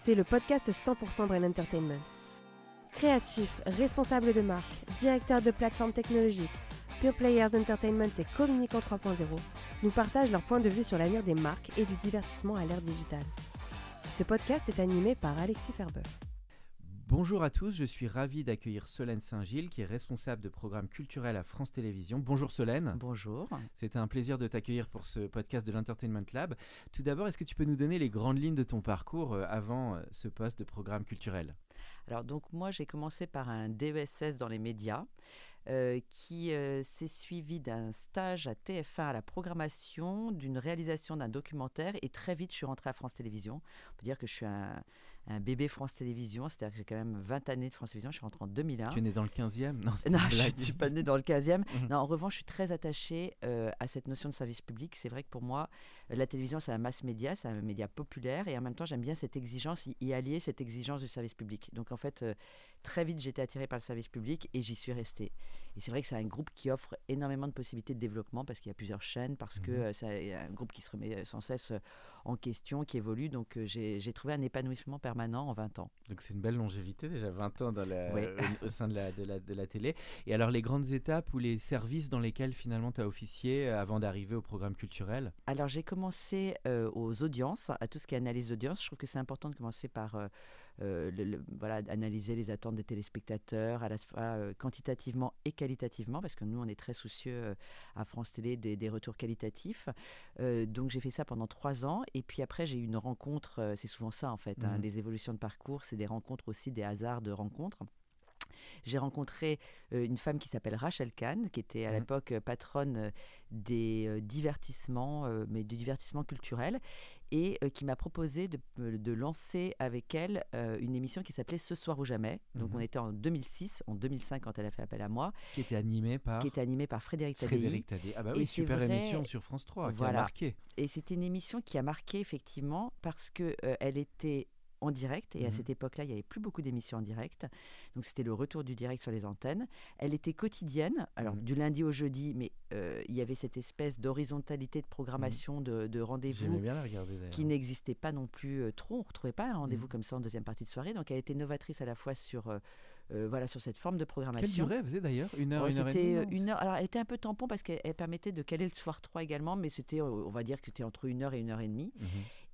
c'est le podcast 100% Brain Entertainment. Créatifs, responsables de marque, directeurs de plateformes technologiques, Pure Players Entertainment et Communicant 3.0 nous partagent leur point de vue sur l'avenir des marques et du divertissement à l'ère digitale. Ce podcast est animé par Alexis Ferber. Bonjour à tous, je suis ravi d'accueillir Solène Saint-Gilles qui est responsable de programme culturel à France Télévisions. Bonjour Solène. Bonjour. C'était un plaisir de t'accueillir pour ce podcast de l'Entertainment Lab. Tout d'abord, est-ce que tu peux nous donner les grandes lignes de ton parcours euh, avant euh, ce poste de programme culturel? Alors donc moi j'ai commencé par un DESS dans les médias. Euh, qui euh, s'est suivi d'un stage à TF1 à la programmation, d'une réalisation d'un documentaire et très vite je suis rentrée à France Télévisions. On peut dire que je suis un, un bébé France Télévisions, c'est-à-dire que j'ai quand même 20 années de France Télévisions, je suis rentrée en 2001. Tu es né dans le 15e Non, non je ne suis pas né dans le 15e. non, en revanche, je suis très attachée euh, à cette notion de service public. C'est vrai que pour moi, la télévision, c'est un mass média, c'est un média populaire et en même temps, j'aime bien cette exigence, y, allier cette exigence du service public. Donc en fait, très vite, j'étais attirée par le service public et j'y suis restée. Et c'est vrai que c'est un groupe qui offre énormément de possibilités de développement parce qu'il y a plusieurs chaînes, parce que mmh c'est un groupe qui se remet sans cesse en question, qui évolue. Donc j'ai trouvé un épanouissement permanent en 20 ans. Donc c'est une belle longévité, déjà 20 ans dans la, au, sein de la, de, la, de la télé. Et alors les grandes étapes ou les services dans lesquels finalement tu as officié avant d'arriver au programme culturel? Alors j'ai commencé aux audiences, à tout ce qui est analyse d'audience. Je trouve que c'est important de commencer par euh, voilà, analyser les attentes des téléspectateurs, à la fois euh, quantitativement et qualitativement, parce que nous, on est très soucieux euh, à France Télé des, retours qualitatifs. donc j'ai fait ça pendant trois ans, et puis après j'ai eu une rencontre, c'est souvent ça en fait, hein, mmh. les évolutions de parcours, c'est des rencontres aussi, des hasards de rencontres j'ai rencontré une femme qui s'appelle Rachel Kahn, qui était à mmh. l'époque patronne des divertissements, mais du divertissement culturel et qui m'a proposé de, de, lancer avec elle une émission qui s'appelait Ce soir ou jamais. Donc on mmh était en 2006, en 2005 quand elle a fait appel à moi. Qui était animée par Qui était animée par Frédéric Tadei. Frédéric Tadei. Ah bah oui, super émission sur France 3 qui a marqué. Et c'était une émission qui a marqué effectivement parce que elle était en direct. Et à mmh cette époque-là, il n'y avait plus beaucoup d'émissions en direct. Donc c'était le retour du direct sur les antennes. Elle était quotidienne, alors mmh du lundi au jeudi, mais euh, il y avait cette espèce d'horizontalité de programmation, mmh. de, rendez-vous qui n'existait pas non plus euh, trop. On ne retrouvait pas un rendez-vous comme ça en deuxième partie de soirée. Donc elle était novatrice à la fois sur... Euh, voilà, sur cette forme de programmation. Quelle durée faisait d'ailleurs? Une heure, une heure et demie une heure. Alors, elle était un peu tampon parce qu'elle permettait de caler le soir 3 également, mais c'était, on va dire que c'était entre une heure et une heure et demie.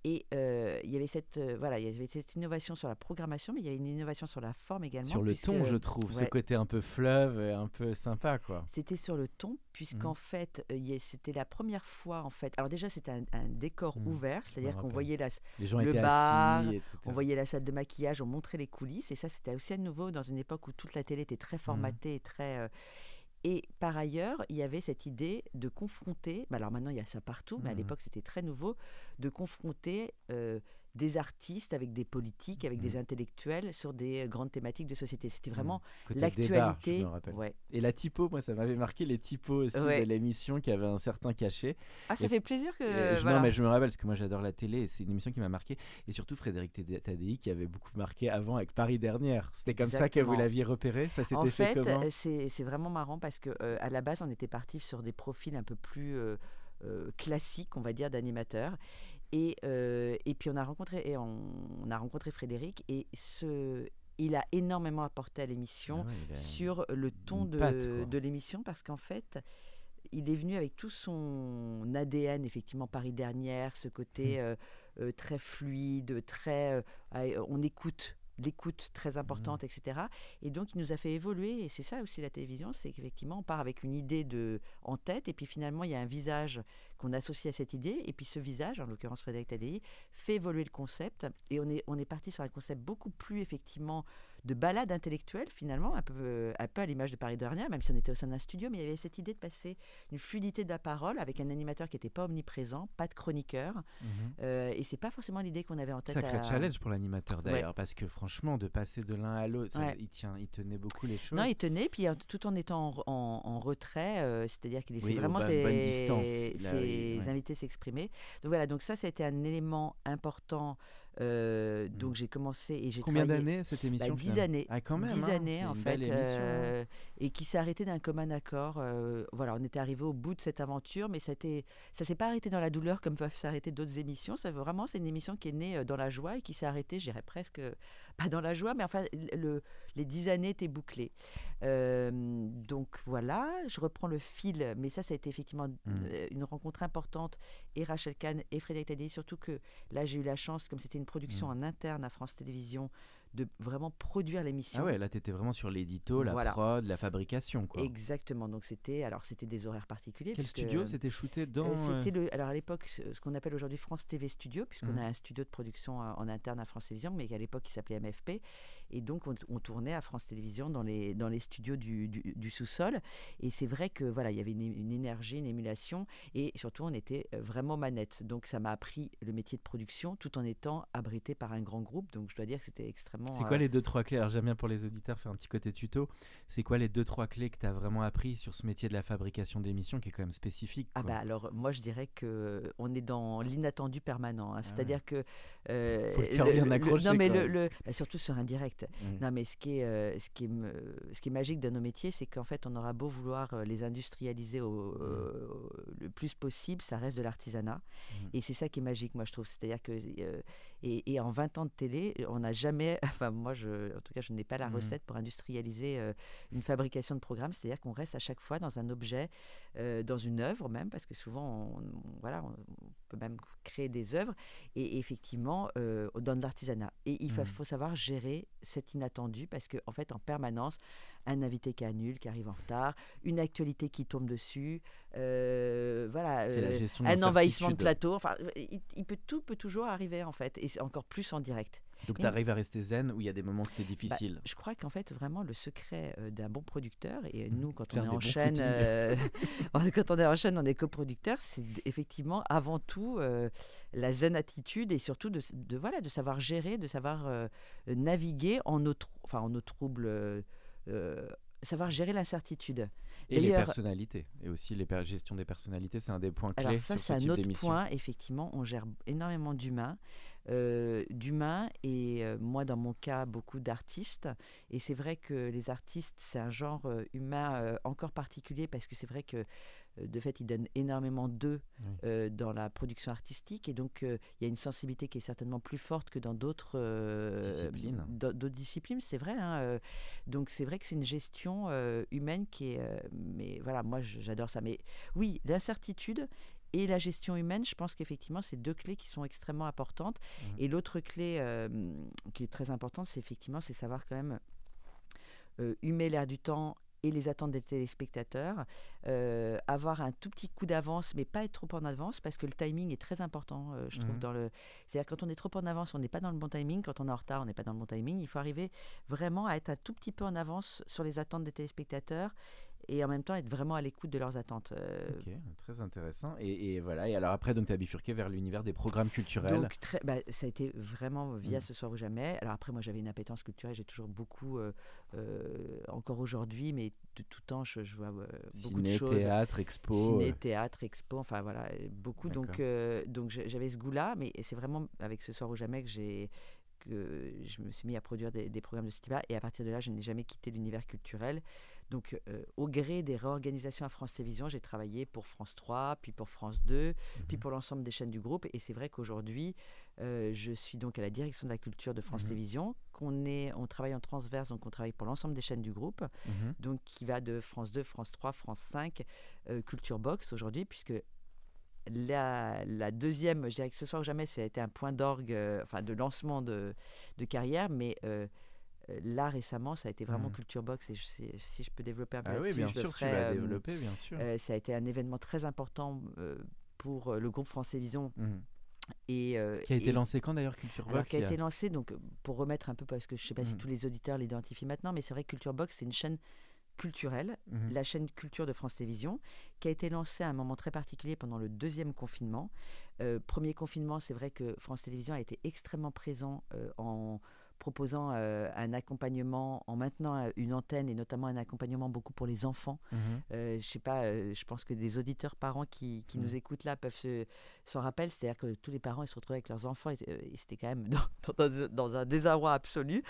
Et euh, il y avait cette euh, voilà, il y avait cette innovation sur la programmation, mais il y avait une innovation sur la forme également. Sur le ton, je trouve, ce côté un peu fleuve, et un peu sympa, quoi. C'était sur le ton, puisqu'en mmh. fait, euh, c'était la première fois, en fait. Alors déjà, c'était un, décor mmh. ouvert, c'est-à-dire qu'on voyait la, le bar, on voyait la salle de maquillage, on montrait les coulisses, et ça, c'était aussi à nouveau dans une époque où toute la télé était très mmh. formatée, très et par ailleurs, il y avait cette idée de confronter, bah alors maintenant il y a ça partout, mais à mmh. l'époque c'était très nouveau, de confronter euh, des artistes avec des politiques, avec des mmh. intellectuels sur des euh, grandes thématiques de société. C'était mmh. vraiment l'actualité. Ouais. Et la typo, moi ça m'avait marqué les typos aussi de l'émission qui avait un certain cachet. Ah, ça fait plaisir que. je, Non, mais je me rappelle parce que moi j'adore la télé et c'est une émission qui m'a marqué. Et surtout Frédéric Tadei qui avait beaucoup marqué avant avec Paris dernière. C'était comme ça que vous l'aviez repéré Ça s'était fait, En fait, c'est vraiment marrant parce que euh, à la base on était parti sur des profils un peu plus. Euh, classiques, on va dire, d'animateurs. Et, euh, et puis on a rencontré, et on, a rencontré Frédéric et ce, il a énormément apporté à l'émission ah sur le ton de, de l'émission parce qu'en fait, il est venu avec tout son ADN, effectivement, Paris dernière, ce côté mmh. euh, euh, très fluide, très. on écoute l'écoute très importante, Mmh. etc. Et donc, il nous a fait évoluer. Et c'est ça aussi la télévision, c'est qu'effectivement, on part avec une idée de, en tête, et puis finalement, il y a un visage qu'on associe à cette idée. Et puis ce visage, en l'occurrence Frédéric Tadei, fait évoluer le concept. Et on est, on est parti sur un concept beaucoup plus, effectivement, de balade intellectuelle, finalement, un peu, un peu à l'image de Paris dernière, même si on était au sein d'un studio, mais il y avait cette idée de passer une fluidité de la parole avec un animateur qui n'était pas omniprésent, pas de chroniqueur. Mhm. Euh, et c'est pas forcément l'idée qu'on avait en tête. Sacré à- challenge pour l'animateur Ouais. d'ailleurs, parce que franchement, de passer de l'un à l'autre, Ouais. il, tient, il tenait beaucoup les choses. Non, il tenait, puis euh, tout en étant en, en- en retrait, euh, c'est-à-dire qu'il laissait Oui, vraiment ses, bonne distance, ses ouais. invités s'exprimer. Donc voilà, donc ça, ça a été un élément important. Euh, donc Mm. j'ai commencé et j'ai Combien d'années cette bah, émission dix finalement années. Ah, quand même. dix hein, années en fait, euh, et qui s'est arrêté d'un commun accord. euh, voilà, on était arrivé au bout de cette aventure, mais ça ne ça s'est pas arrêté dans la douleur comme peuvent s'arrêter d'autres émissions. Ça vraiment, c'est une émission qui est née dans la joie et qui s'est arrêtée, je dirais presque pas dans la joie, mais enfin le, les dix années étaient bouclées. Euh, donc voilà, je reprends le fil, mais ça, ça a été effectivement Mm. euh, une rencontre importante et Rachel Kahn et Frédéric Tadei, surtout que là j'ai eu la chance, comme c'était une production Mm. en interne à France Télévisions, de vraiment produire l'émission. Ah ouais, là t'étais vraiment sur l'édito, la Voilà. prod, la fabrication quoi. Exactement. Donc c'était alors c'était des horaires particuliers. Quel puisque, studio euh, c'était shooté dans euh, euh, C'était le alors à l'époque ce qu'on appelle aujourd'hui France TV Studio puisqu'on Mhm. a un studio de production euh, en interne à France Télévisions mais qu'à l'époque il s'appelait MFP et donc on, on tournait à France Télévisions dans les dans les studios du, du- du sous-sol et c'est vrai que voilà il y avait une, une énergie une émulation et surtout on était euh, vraiment manette donc ça m'a appris le métier de production tout en étant abrité par un grand groupe donc je dois dire que c'était extrêmement C'est quoi euh, les deux trois clés? Alors j'aime bien pour les auditeurs faire un petit côté tuto. C'est quoi les deux trois clés que tu as vraiment appris sur ce métier de la fabrication d'émissions qui est quand même spécifique Ah bah alors moi je dirais que on est dans l'inattendu permanent. hein. Ah C'est-à-dire que euh, Faut le cœur bien accroché, non mais le, le- bah, surtout sur un direct. Mm. Non mais ce qui est euh, ce qui est ce qui est magique de nos métiers, c'est qu'en fait on aura beau vouloir euh, les industrialiser au, Mm. euh, le plus possible, ça reste de l'artisanat. Mm. Et c'est ça qui est magique, moi je trouve. C'est-à-dire que euh, et, et en 20 ans de télé, on n'a jamais, enfin moi je, en tout cas je n'ai pas la Mm. recette pour industrialiser euh, une fabrication de programme. C'est-à-dire qu'on reste à chaque fois dans un objet, euh, dans une œuvre même, parce que souvent on, on- voilà, on, on peut même créer des œuvres. Et effectivement, euh, on donne de l'artisanat. Et il fa- Mm. faut savoir gérer cet inattendu, parce qu'en en fait en permanence, un invité qui annule, qui arrive en retard, une actualité qui tombe dessus, euh, voilà, euh, un envahissement de plateau. Enfin, il, il peut tout peut toujours arriver en fait, et c'est encore plus en direct. Donc tu arrives à rester zen où il y a des moments où c'était Bah, difficile. je crois qu'en fait vraiment le secret euh, d'un bon producteur et Mhm. nous quand Faire on est en chaîne, euh, quand on est en chaîne, on est coproducteur, c'est effectivement avant tout euh, la zen attitude et surtout de, voilà de savoir gérer, de savoir euh, naviguer en nos enfin en nos troubles. Euh, savoir gérer l'incertitude. Et les personnalités. Et aussi les per- gestion des personnalités, c'est un des points clés Alors ça, c'est ce un autre point. Effectivement, on gère énormément d'humains, euh, d'humains et euh, moi, dans mon cas, beaucoup d'artistes. Et c'est vrai que les artistes, c'est un genre euh, humain encore particulier parce que c'est vrai que de fait, ils donnent énormément d'eux Oui. euh, dans la production artistique et donc euh, il y a une sensibilité qui est certainement plus forte que dans d'autres euh, Disciplines. d'au- d'autres disciplines, c'est vrai. hein, euh, donc c'est vrai que c'est une gestion euh, humaine qui est, euh, mais voilà, moi j'adore ça. Mais oui, l'incertitude et la gestion humaine, je pense qu'effectivement, c'est deux clés qui sont extrêmement importantes. Et l'autre clé euh, qui est très importante, c'est effectivement, c'est savoir quand même euh, humer l'air du temps et les attentes des téléspectateurs, euh, avoir un tout petit coup d'avance, mais pas être trop en avance, parce que le timing est très important, euh, je trouve. Mhm. dans le... C'est-à-dire quand on est trop en avance, on n'est pas dans le bon timing. Quand on est en retard, on n'est pas dans le bon timing. Il faut arriver vraiment à être un tout petit peu en avance sur les attentes des téléspectateurs et en même temps être vraiment à l'écoute de leurs attentes. Euh, Ok, très intéressant. Et, et voilà. Et alors après, donc tu as bifurqué vers l'univers des programmes culturels. Donc, très, bah, ça a été vraiment via Mm. Ce soir ou jamais. Alors après, moi, j'avais une appétence culturelle. J'ai toujours beaucoup, euh, euh, encore aujourd'hui, mais de tout temps, je, je vois beaucoup de Ciné, choses. théâtre, expo. Ciné, théâtre, expo, enfin voilà, beaucoup. Donc, donc j'avais ce goût-là, mais c'est vraiment avec Ce soir ou jamais que j'ai que je me suis mis à produire des, des programmes de ce type-là. Et à partir de là, je n'ai jamais quitté l'univers culturel. Donc, euh, au gré des réorganisations à France Télévisions, j'ai travaillé pour France 3, puis pour France 2, puis Mhm. pour l'ensemble des chaînes du groupe. Et c'est vrai qu'aujourd'hui, euh, je suis donc à la direction de la culture de France Mhm. Télévisions, qu'on est, on travaille en transverse, donc on travaille pour l'ensemble des chaînes du groupe, mhm. donc qui va de France 2, France 3, France 5, euh, Culture Box aujourd'hui, puisque la, la, deuxième, je dirais que ce soir ou jamais, ça a été un point d'orgue, enfin de lancement de, de carrière, mais là récemment, ça a été vraiment mmh. Culture Box et si je peux développer un peu ah oui, bien sûr, tu vas développer, bien sûr. ça a été un événement très important pour le groupe France Télévisions. Mmh. Et, qui a été lancé quand d'ailleurs Culture Box Qui a, été lancé, donc pour remettre un peu, parce que je ne sais pas si mmh. tous les auditeurs l'identifient maintenant, mais c'est vrai que Culture Box, c'est une chaîne culturelle, la chaîne culture de France Télévisions, qui a été lancée à un moment très particulier pendant le deuxième confinement. premier confinement, c'est vrai que France Télévisions a été extrêmement présent en proposant euh, un accompagnement en maintenant euh, une antenne et notamment un accompagnement beaucoup pour les enfants. Mmh euh, je sais pas, je pense que des auditeurs parents qui, qui nous mmh. écoutent là peuvent se, s'en rappeler. C'est-à-dire que tous les parents ils se retrouvaient avec leurs enfants et, c'était quand même dans, dans, un désarroi absolu.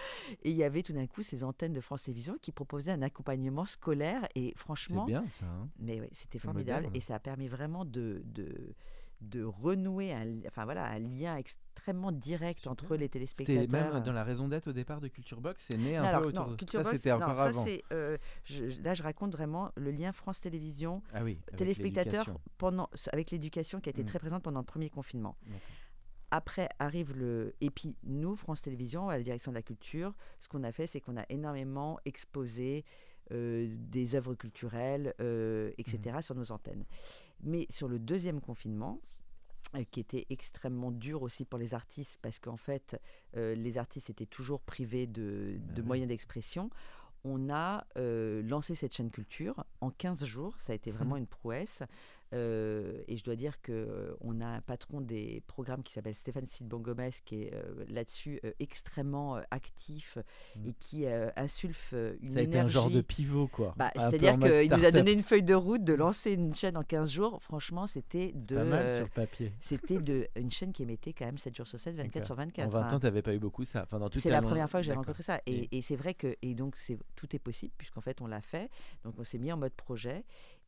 Et il y avait tout d'un coup ces antennes de France Télévisions qui proposaient un accompagnement scolaire et franchement, bien ça. Hein. mais oui, c'était formidable et ça a permis vraiment de, de de renouer un, enfin voilà, un lien extrêmement direct entre les téléspectateurs. C'était même dans la raison d'être au départ de Culture Box, c'est né un peu autour de ça. C'était encore avant. Euh, là, je raconte vraiment le lien France Télévisions, ah oui, téléspectateurs pendant avec l'éducation qui a été mmh. très présente pendant le premier confinement. Après arrive le. Et puis, nous, France Télévisions, à la direction de la culture, ce qu'on a fait, c'est qu'on a énormément exposé des œuvres culturelles, euh, etc., mmh. sur nos antennes. Mais sur le deuxième confinement, euh, qui était extrêmement dur aussi pour les artistes, parce qu'en fait, euh, les artistes étaient toujours privés de, bah moyens d'expression, on a euh, lancé cette chaîne culture en 15 jours. Ça a été vraiment une prouesse. Euh, et je dois dire qu'on euh, a un patron des programmes qui s'appelle Stéphane Silbon Gomez, qui est euh, là-dessus extrêmement actif mm. et qui insulfe une Ça a été un genre de pivot, quoi. Bah, c'est-à-dire qu'il nous a donné une feuille de route de lancer une chaîne en 15 jours. Franchement, c'était de. Pas mal sur le papier. C'était de, une chaîne qui émettait quand même 7 jours sur 7, 24 sur 24. En 20 ans, tu n'avais pas eu beaucoup ça. Enfin, c'est la première fois que j'ai rencontré ça. Et, et c'est vrai que. Et donc, tout est possible, puisqu'en fait, on l'a fait. Donc, on s'est mis en mode projet.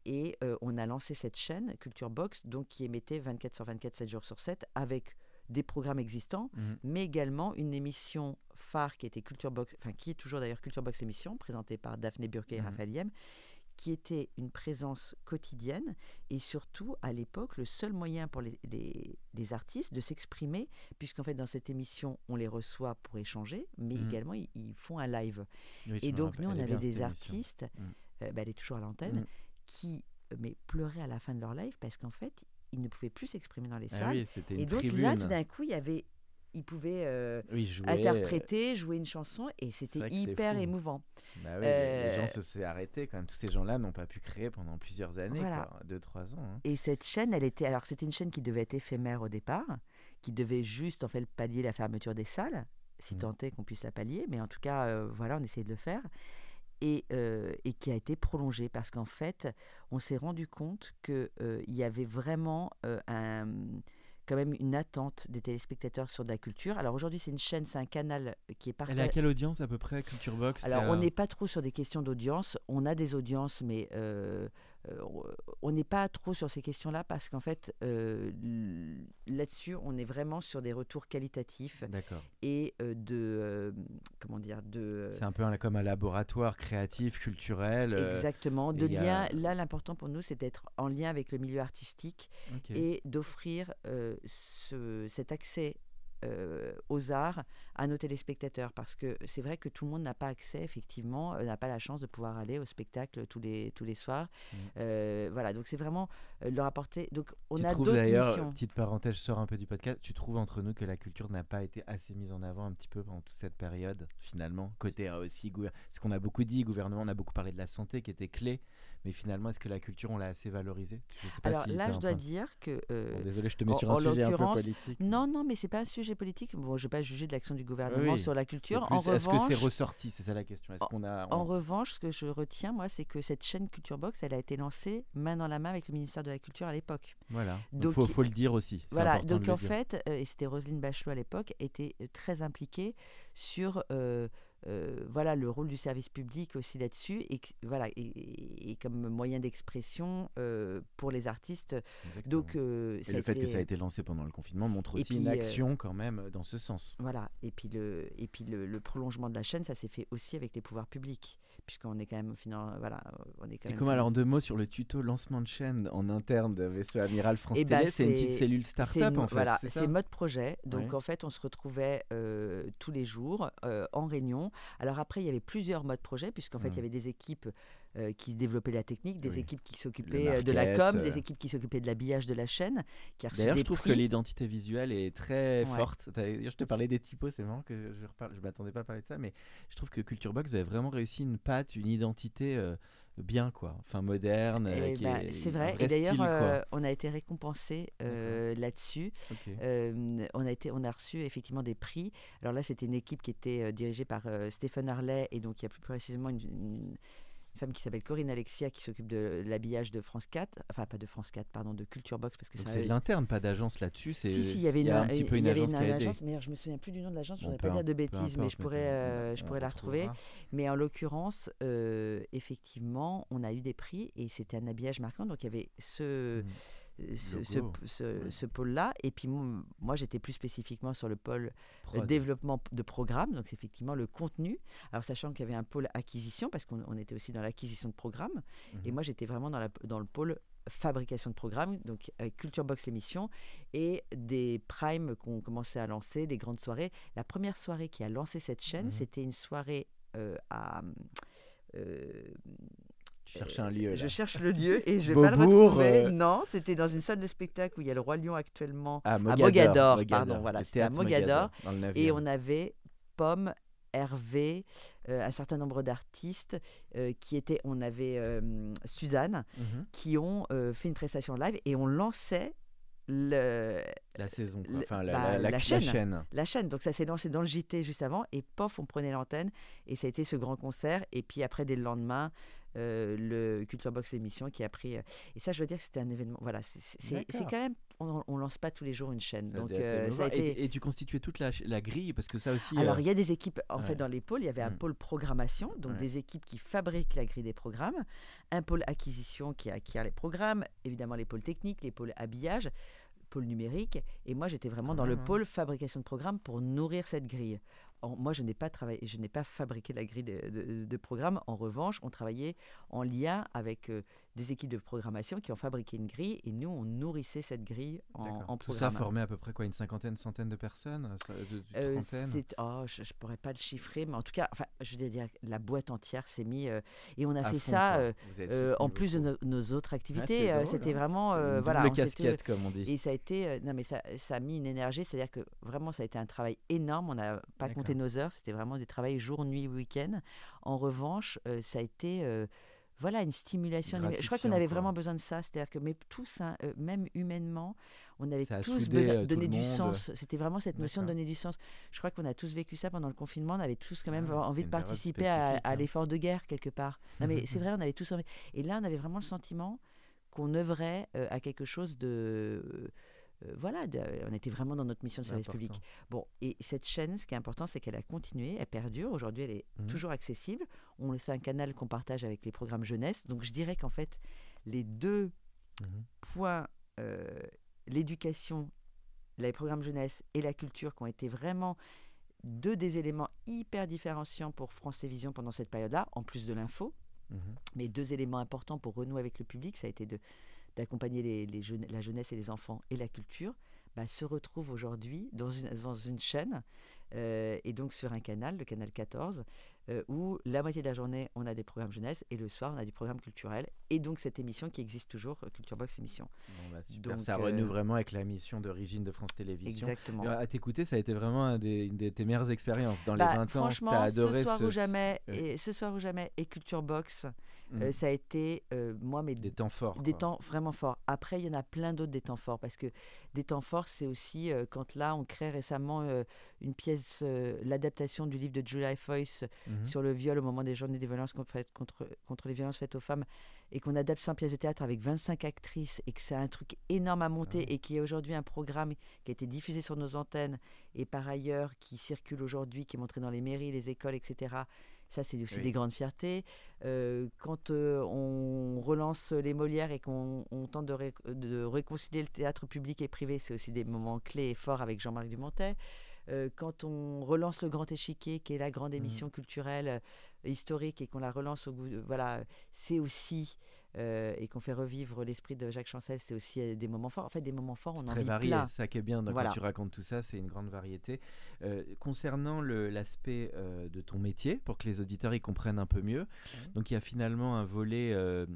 Et euh, on a lancé cette chaîne, Culture Box, donc, qui émettait 24 sur 24, 7 jours sur 7, avec des programmes existants, mhm. mais également une émission phare qui était Culture Box, enfin qui est toujours d'ailleurs Culture Box émission, présentée par Daphné Burke et mmh. Raphaël Yem, qui était une présence quotidienne et surtout à l'époque le seul moyen pour les, les, artistes de s'exprimer, puisqu'en fait dans cette émission on les reçoit pour échanger, mais mhm. également ils, font un live. et donc nous on avait des artistes, mmh. euh, bah, elle est toujours à l'antenne, mmh qui euh, mais, pleuraient à la fin de leur live parce qu'en fait, ils ne pouvaient plus s'exprimer dans les ah salles. et donc là, tout d'un coup, il y avait ils pouvaient euh, interpréter, jouer une chanson et c'était hyper émouvant. Bah les euh, gens se sont arrêtés quand même. Tous ces gens-là n'ont pas pu créer pendant plusieurs années, voilà. deux, trois ans. Hein. Et cette chaîne, elle était alors c'était une chaîne qui devait être éphémère au départ, qui devait juste en fait pallier la fermeture des salles, si mmh. tant est qu'on puisse la pallier, mais en tout cas, voilà, on essayait de le faire et, euh, et, qui a été prolongé parce qu'en fait, on s'est rendu compte qu'il euh, y avait vraiment euh, un, quand même une attente des téléspectateurs sur de la culture. Alors aujourd'hui, c'est une chaîne, c'est un canal qui est partagé. Elle a quelle audience à peu près, Culture Box? Alors on n'est pas trop sur des questions d'audience. On a des audiences, mais euh, on n'est pas trop sur ces questions-là parce qu'en fait, euh, là-dessus, on est vraiment sur des retours qualitatifs et euh, de comment dire de. C'est un peu comme un laboratoire créatif, culturel. Exactement. De lien. Là, l'important pour nous, c'est d'être en lien avec le milieu artistique et d'offrir cet accès euh, aux arts à nos téléspectateurs. Parce que c'est vrai que tout le monde n'a pas accès effectivement euh, n'a pas la chance de pouvoir aller au spectacle tous les tous les soirs. Mmh. euh, voilà donc c'est vraiment leur apporter donc on tu a d'autres d'ailleurs petite parenthèse je sors un peu du podcast tu trouves entre nous que la culture n'a pas été assez mise en avant un petit peu pendant toute cette période finalement côté aussi ce qu'on a beaucoup dit gouvernement on a beaucoup parlé de la santé qui était clé mais finalement, est-ce que la culture, on l'a assez valorisée? Alors là, je dois dire que. Euh, désolé, je te mets sur un sujet un peu politique. Non, non, mais c'est pas un sujet politique. Bon, je vais pas juger de l'action du gouvernement sur la culture. En est-ce que c'est ressorti? C'est ça la question. Est-ce qu'on a En revanche, ce que je retiens, moi, c'est que cette chaîne Culture Box, elle a été lancée main dans la main avec le ministère de la Culture à l'époque. Voilà. Donc, il faut, le dire aussi. Voilà. Donc en fait, euh, et c'était Roselyne Bachelot à l'époque, était euh, très impliquée sur euh, voilà le rôle du service public aussi là-dessus et voilà et, comme moyen d'expression euh, pour les artistes. Donc euh, et le fait que ça a été lancé pendant le confinement montre aussi une action quand même dans ce sens. Voilà et puis le et puis le, le prolongement de la chaîne ça s'est fait aussi avec les pouvoirs publics puisqu'on est quand même finan- voilà, on est quand Et même comment alors en deux mots sur le tuto lancement de chaîne en interne de Vaisseau Amiral France Eh ben, Télé, c'est une petite cellule start-up en fait. Voilà, c'est mode projet. Donc Ouais. en fait, on se retrouvait euh, tous les jours euh, en réunion. Alors après, il y avait plusieurs modes projet, puisqu'en fait, il y avait des équipes euh, qui développaient la technique, des Oui. équipes qui s'occupaient euh, de la com, euh. des équipes qui s'occupaient de l'habillage de la chaîne, qui a reçu D'ailleurs, des je trouve prix. que l'identité visuelle est très Ouais. forte. D'ailleurs, je te parlais des typos, c'est marrant que je reparle. Je m'attendais pas à parler de ça, mais je trouve que Culture Box vous avez vraiment réussi une patte, une identité euh, bien, quoi. Enfin, moderne. Eh qui est- c'est vrai. vrai Et d'ailleurs, style, euh, on a été récompensé euh, là-dessus. Euh, on, a été, on a reçu effectivement des prix. Alors là, c'était une équipe qui était dirigée par Stéphane Harlet et donc il y a plus précisément une, une- une femme qui s'appelle Corinne Alexia qui s'occupe de l'habillage de France 4, enfin pas de France 4, pardon, de Culture Box parce que c'est de l'interne, pas d'agence là-dessus. Si, si, il y avait une, un petit peu il une y avait agence a aidé. agence, mais alors, je me souviens plus du nom de l'agence, je ne peu pas dire de peu bêtises, mais je pourrais, euh, je pourrais la retrouver. Mais en l'occurrence, euh, effectivement, on a eu des prix et c'était un habillage marquant. Donc il y avait ce, Mhm. Ce, ce- ce- pôle-là. Et puis mo- moi, j'étais plus spécifiquement sur le pôle Prod. développement de programme, donc effectivement le contenu. Alors sachant qu'il y avait un pôle acquisition, parce qu'on on était aussi dans l'acquisition de programmes. Et Mhm. moi, j'étais vraiment dans, la- dans le pôle fabrication de programmes, donc avec Culture Box l'émission et des primes qu'on commençait à lancer, des grandes soirées. La première soirée qui a lancé cette chaîne, Mhm. c'était une soirée euh, à. euh, Tu cherchais un lieu. je cherche le lieu et je vais pas le retrouver. euh, Non, c'était dans une salle de spectacle où il y a le Roi Lion actuellement. Ah, Mogador, Mogador, pardon, voilà, c'était à Mogador. Et 9e. on avait Pomme, Hervé, euh, un certain nombre d'artistes euh, qui étaient. On avait euh, Suzanne Mhm. qui ont fait une prestation live et on lançait le, La saison, le- enfin la, bah, la- la- chaîne. chaîne. la chaîne. Donc ça s'est lancé dans le JT juste avant et pof, on prenait l'antenne et ça a été ce grand concert. Et puis après, dès le lendemain, le Culture Box émission qui a pris. euh, et ça, je veux dire que c'était un événement. Voilà, c'est- quand même. On, on lance pas tous les jours une chaîne. Ça donc euh, ça a. Et- été. et, tu constituais toute la, la grille parce que ça aussi. Alors, euh, il y a des équipes, en ouais. fait, dans les pôles, il y avait un Mm. pôle programmation, donc Ouais. des équipes qui fabriquent la grille des programmes, un pôle acquisition qui acquiert les programmes, évidemment les pôles techniques, les pôles habillage, pôle numérique, et moi j'étais vraiment dans le hein. pôle fabrication de programmes pour nourrir cette grille. Moi, je n'ai pas travaillé, je n'ai pas fabriqué la grille de, de- programmes. En revanche, on travaillait en lien avec euh, des équipes de programmation qui ont fabriqué une grille, et nous, on nourrissait cette grille en, en Tout ça formait à peu près quoi Une cinquantaine, centaine de personnes ça, de, Euh, trentaine? oh, je ne pourrais pas le chiffrer, mais en tout cas, enfin, je veux dire, la boîte entière s'est mise. euh, et on a À fait fond, ça euh, en plus de nos, autres Ah, activités. drôle, C'était hein. vraiment. Une voilà, on casquette, comme on dit. Et ça a été. non, mais ça, ça a mis une énergie, c'est-à-dire que vraiment, ça a été un travail énorme. On n'a pas compté nos heures, c'était vraiment des travails jour, nuit, week-end. En revanche, ça a été. Voilà, une stimulation. Je crois qu'on avait vraiment besoin de ça. C'est-à-dire que, mais tous, hein, euh, même humainement, on avait tous besoin euh, de donner du sens. C'était vraiment cette notion de donner du sens. Je crois qu'on a tous vécu ça pendant le confinement. On avait tous quand même Ah envie de participer à hein. l'effort de guerre quelque part. Non, mais c'est vrai, on avait tous envie. Et là, on avait vraiment le sentiment qu'on œuvrait euh, à quelque chose de. Euh, voilà, de- on était vraiment dans notre mission de service public. Bon, et cette chaîne, ce qui est important, c'est qu'elle a continué, elle perdure. Aujourd'hui, elle est Mhm. toujours accessible. On c'est un canal qu'on partage avec les programmes jeunesse. Donc, je dirais qu'en fait, les deux Mhm. points, euh, l'éducation, les programmes jeunesse et la culture, qui ont été vraiment deux des éléments hyper différenciants pour France Télévisions pendant cette période-là, en plus de l'info. Mhm. Mais deux éléments importants pour renouer avec le public, ça a été de- d'accompagner la jeunesse et les enfants et la culture, bah, se retrouvent aujourd'hui dans une, dans une chaîne euh, et donc sur un canal, le canal 14, euh, où la moitié de la journée, on a des programmes jeunesse et le soir, on a des programmes culturels. Et donc cette émission qui existe toujours, euh, Culture Box émission. Bon, bah, super. Donc, ça euh, renoue vraiment avec la mission d'origine de France Télévisions. Exactement. Euh, À t'écouter, ça a été vraiment un des- une de tes meilleures expériences dans Bah, les 20 ans. franchement, T'as adoré ce soir ce, ou jamais, et ce soir ou jamais et Culture Box, euh, ça a été moi mes des temps forts. Des quoi. temps vraiment forts. Après, il y en a plein d'autres des temps forts parce que des temps forts, c'est aussi quand là, on crée récemment une pièce, l'adaptation du livre de July Foyce Mhm. sur le viol au moment des journées des violences contre, contre, contre les violences faites aux femmes et qu'on adapte ça en pièce de théâtre avec 25 actrices et que c'est un truc énorme à monter Ah et qui est aujourd'hui un programme qui a été diffusé sur nos antennes et par ailleurs qui circule aujourd'hui, qui est montré dans les mairies, les écoles, etc. Ça, c'est aussi Oui. des grandes fiertés. Euh, quand euh, on relance les Molières et qu'on on tente de, ré- de réconcilier le théâtre public et privé, c'est aussi des moments clés et forts avec Jean-Marc Dumontet. Euh, quand on relance le Grand Échiquier, qui est la grande émission culturelle euh, historique, et qu'on la relance au goût, voilà, c'est aussi euh, et qu'on fait revivre l'esprit de Jacques Chancel, c'est aussi des moments forts. En fait, des moments forts, on en Très vit varié, plein. ça qui est bien donc, Voilà. quand tu racontes tout ça, c'est une grande variété. Euh, concernant l'aspect euh, de ton métier, pour que les auditeurs y comprennent un peu mieux, donc il y a finalement un volet de,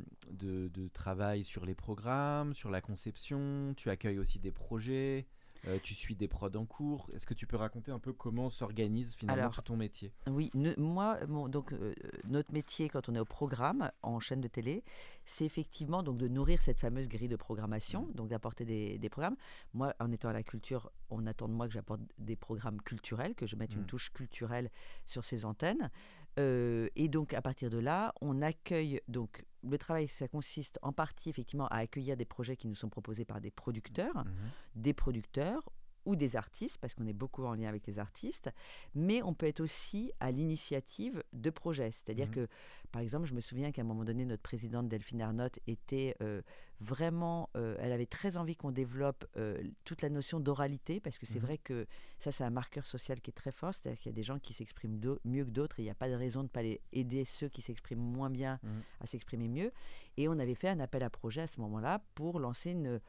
de travail sur les programmes, sur la conception, tu accueilles aussi des projets, euh, tu suis des prods en cours. Est-ce que tu peux raconter un peu comment s'organise finalement Alors, tout ton métier? Oui, ne- moi, mon- donc euh, notre métier quand on est au programme en chaîne de télé, c'est effectivement donc de nourrir cette fameuse grille de programmation, donc d'apporter des, des programmes. Moi, en étant à la culture, on attend de moi que j'apporte des programmes culturels, que je mette une Mm. touche culturelle sur ces antennes. Euh, et donc à partir de là, on accueille donc le travail, ça consiste en partie effectivement à accueillir des projets qui nous sont proposés par des producteurs Mhm. des producteurs ou des artistes, parce qu'on est beaucoup en lien avec les artistes, mais on peut être aussi à l'initiative de projets. C'est-à-dire Mhm. que, par exemple, je me souviens qu'à un moment donné, notre présidente Delphine Arnott était euh, vraiment, euh, elle avait très envie qu'on développe euh, toute la notion d'oralité, parce que c'est Mhm. vrai que ça, c'est un marqueur social qui est très fort, c'est-à-dire qu'il y a des gens qui s'expriment mieux que d'autres, et il n'y a pas de raison de ne pas les aider ceux qui s'expriment moins bien Mhm. à s'exprimer mieux. Et on avait fait un appel à projet à ce moment-là pour lancer une,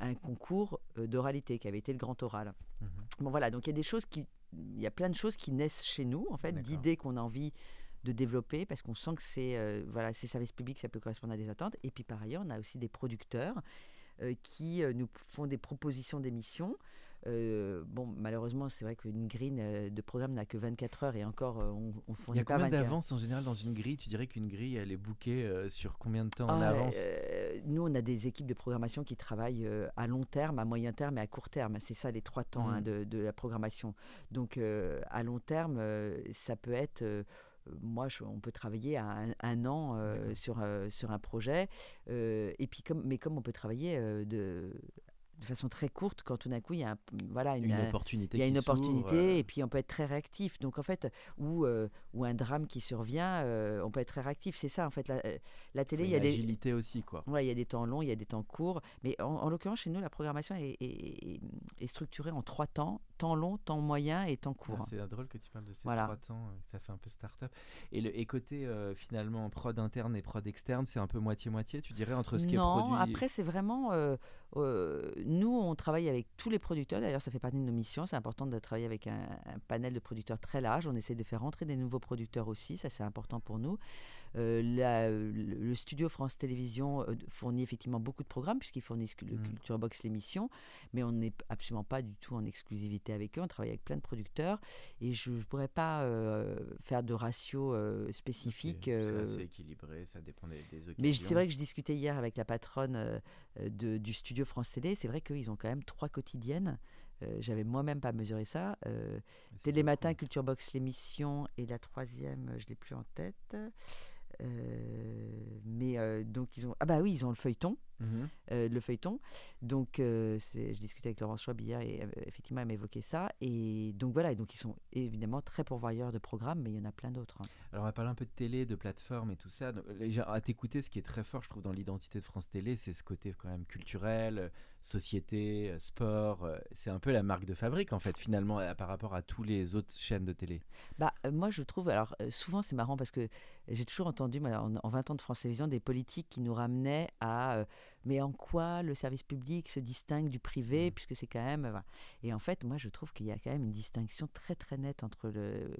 un concours euh, d'oralité qui avait été le grand oral. Mhm. Bon voilà, donc il y a des choses qui, il y a plein de choses qui naissent chez nous en fait, d'idées qu'on a envie de développer parce qu'on sent que c'est euh, voilà, ces services publics, ça peut correspondre à des attentes. Et puis par ailleurs, on a aussi des producteurs euh, qui euh, nous font des propositions d'émissions. Euh, bon, malheureusement, c'est vrai qu'une grille euh, de programme n'a que 24 heures et encore, euh, on, on Il y fournit a pas combien 24 d'avance en général dans une grille? Tu dirais qu'une grille, elle est bookée euh, sur combien de temps en Ah, avance? euh, Nous, on a des équipes de programmation qui travaillent à long terme, à moyen terme et à court terme. C'est ça les trois temps hein, Mm. de, de la programmation. Donc, à long terme, ça peut être. moi, je- on peut travailler à un, un an euh, sur, euh, sur un projet. euh, et puis, comme, mais comme on peut travailler de, de façon très courte, quand tout d'un coup, il y a un- voilà, une, Une un- opportunité il y a une opportunité euh, et puis on peut être très réactif. Donc en fait, ou, euh, ou un drame qui survient, euh, on peut être très réactif. C'est ça en fait. La, euh, la télé, il y a des, agilité aussi, quoi. Ouais, il y a des temps longs, il y a des temps courts. Mais en, en l'occurrence, chez nous, la programmation est, est- est- est structurée en trois temps temps long, temps moyen et temps Ah, court. c'est drôle que tu parles de ces Voilà. trois temps, euh, ça fait un peu start-up. Et, le, et côté euh, finalement prod interne et prod externe, c'est un peu moitié-moitié, tu dirais, entre ce qui est non, produit après, c'est vraiment. euh, euh, nous, on travaille avec tous les producteurs. D'ailleurs, ça fait partie de nos missions. C'est important de travailler avec un, un panel de producteurs très large. On essaie de faire rentrer des nouveaux producteurs aussi. Ça, c'est important pour nous. Euh, la- le, studio France Télévisions euh, fournit effectivement beaucoup de programmes, puisqu'ils fournissent le Mhm. Culture Box, l'émission. Mais on n'est absolument pas du tout en exclusivité avec eux. On travaille avec plein de producteurs. Et je ne pourrais pas euh, faire de ratio spécifique. C'est équilibré, ça dépend des, des occasions. mais c'est vrai que je discutais hier avec la patronne de- du studio France Télé. C'est vrai qu'ils ont quand même trois quotidiennes. Euh, J'avais moi-même pas mesuré ça. Euh, Télématin. Culture Box, l'émission. Et la troisième, je l'ai plus en tête. Euh, mais euh, donc ils ont ah bah oui ils ont le feuilleton Mhm. euh, le feuilleton donc je discutais avec Laurence Schwab hier et effectivement elle m'évoquait ça et donc voilà et donc ils sont évidemment très pourvoyeurs de programmes mais il y en a plein d'autres hein. Alors on va parler un peu de télé, de plateforme et tout ça. Donc, à t'écouter, ce qui est très fort, je trouve, dans l'identité de France Télé, c'est ce côté quand même culturel, société, euh, sport. euh, C'est un peu la marque de fabrique, en fait, finalement, euh, par rapport à tous les autres chaînes de télé. Bah, moi, je trouve. Alors, souvent, c'est marrant parce que j'ai toujours entendu, en, en 20 ans de France Télévisions, des politiques qui nous ramenaient à. euh, mais en quoi le service public se distingue du privé, Mhm. puisque c'est quand même. voilà. Et en fait, moi, je trouve qu'il y a quand même une distinction très, très nette entre le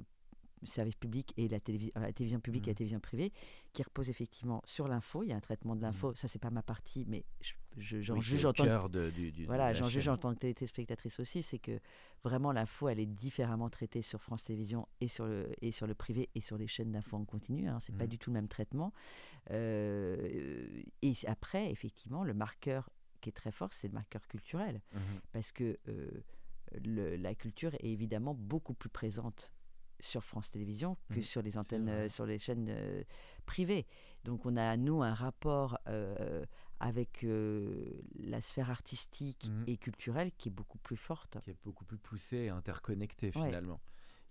service public et la, télévi- euh, la télévision publique et la Mhm. télévision privée, qui repose effectivement sur l'info. Il y a un traitement de l'info. Ça, c'est pas ma partie, mais je- j'en Oui, juge en tant que cœur de, du, du- de voilà, j'en juge en tant que téléspectatrice aussi, c'est que vraiment l'info, elle est différemment traitée sur France Télévisions et sur le, et sur le privé et sur les chaînes d'info en continu. Hein, c'est pas Mhm. du tout le même traitement. Euh, et après, effectivement, le marqueur qui est très fort, c'est le marqueur culturel. Mhm. Parce que euh, le- la culture est évidemment beaucoup plus présente sur France Télévisions que Mhm, sur les antennes, euh, sur les chaînes euh, privées. Donc on a, nous, un rapport euh, avec euh, la sphère artistique Mhm. et culturelle qui est beaucoup plus forte. qui est beaucoup plus poussé et interconnecté Ouais. finalement.